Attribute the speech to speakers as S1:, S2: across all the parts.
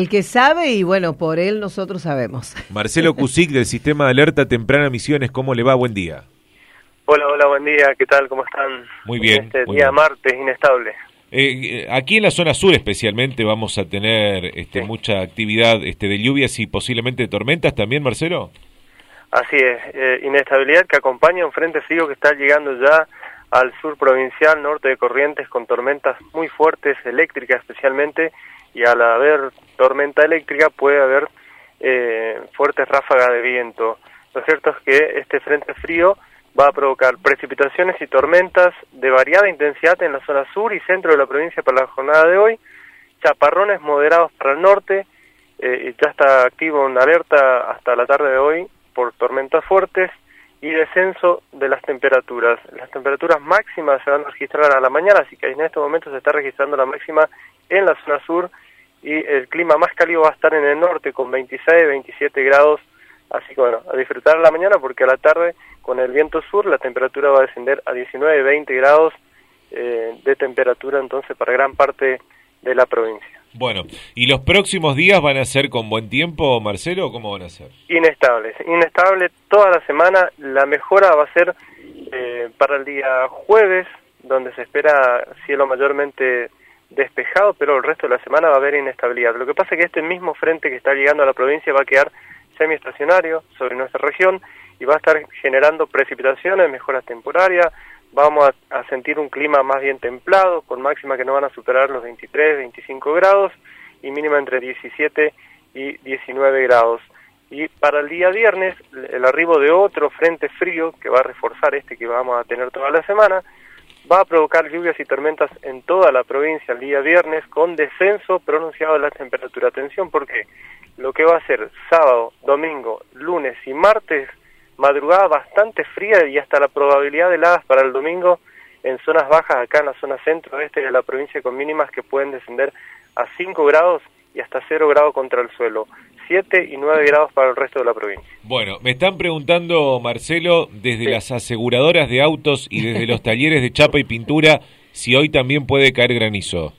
S1: El que sabe y bueno, por él nosotros sabemos.
S2: Marcelo Cusic del Sistema de Alerta Temprana Misiones, ¿cómo le va? Buen día.
S3: Hola, hola, buen día, ¿qué tal? ¿Cómo están?
S2: Muy bien.
S3: Este
S2: muy
S3: día
S2: bien.
S3: martes inestable.
S2: Eh, eh, aquí en la zona sur especialmente vamos a tener este,
S3: Sí.
S2: mucha actividad este, de lluvias y posiblemente de tormentas también, Marcelo.
S3: Así es, eh, inestabilidad que acompaña un frente frío que está llegando ya al sur provincial, norte de Corrientes, con tormentas muy fuertes, eléctricas especialmente, y al haber tormenta eléctrica puede haber eh, fuertes ráfagas de viento. Lo cierto es que este frente frío va a provocar precipitaciones y tormentas de variada intensidad en la zona sur y centro de la provincia para la jornada de hoy, chaparrones moderados para el norte, eh, ya está activo una alerta hasta la tarde de hoy por tormentas fuertes y descenso de las temperaturas. Las temperaturas máximas se van a registrar a la mañana, así que en este momento se está registrando la máxima en la zona sur y el clima más cálido va a estar en el norte con 26, 27 grados, así que bueno, a disfrutar a la mañana porque a la tarde con el viento sur la temperatura va a descender a 19, 20 grados eh, de temperatura entonces para gran parte de la provincia.
S2: Bueno, ¿y los próximos días van a ser con buen tiempo, Marcelo, o cómo van a ser?
S3: Inestables, inestable toda la semana. La mejora va a ser eh, para el día jueves, donde se espera cielo mayormente despejado, pero el resto de la semana va a haber inestabilidad. Lo que pasa es que este mismo frente que está llegando a la provincia va a quedar semiestacionario sobre nuestra región y va a estar generando precipitaciones, mejoras temporarias. Vamos a, sentir un clima más bien templado, con máxima que no van a superar los 23, 25 grados y mínima entre 17 y 19 grados. Y para el día viernes, el arribo de otro frente frío que va a reforzar este que vamos a tener toda la semana, va a provocar lluvias y tormentas en toda la provincia el día viernes con descenso pronunciado de la temperatura. Atención porque lo que va a ser sábado, domingo, lunes y martes, madrugada bastante fría y hasta la probabilidad de heladas para el domingo en zonas bajas acá en la zona centro-este de la provincia con mínimas que pueden descender a 5 grados y hasta 0 grados contra el suelo. 7 y 9 grados para el resto de la provincia.
S2: Bueno, me están preguntando, Marcelo, desde
S3: Sí.
S2: las aseguradoras de autos y desde los talleres de chapa y pintura, si hoy también puede caer granizo.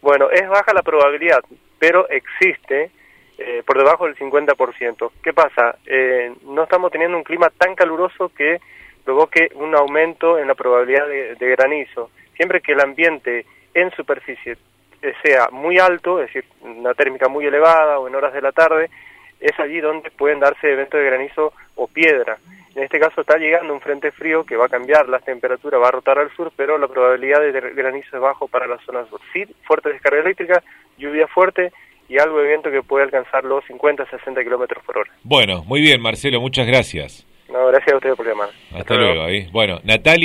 S3: Bueno, es baja la probabilidad, pero existe eh, por debajo del 50%. ¿Qué pasa? Eh, no estamos teniendo un clima tan caluroso que provoque un aumento en la probabilidad de, granizo. Siempre que el ambiente en superficie eh, sea muy alto, es decir, una térmica muy elevada o en horas de la tarde, es allí donde pueden darse eventos de granizo o piedra. En este caso está llegando un frente frío que va a cambiar las temperaturas, va a rotar al sur, pero la probabilidad de granizo es bajo para la zona sur. Sí, fuerte descarga eléctrica, lluvia fuerte y algo de viento que puede alcanzar los 50, 60 kilómetros por hora.
S2: Bueno, muy bien, Marcelo, muchas gracias.
S3: No, gracias a ustedes por llamar.
S2: Hasta, luego. ¿eh? Bueno, Natalia.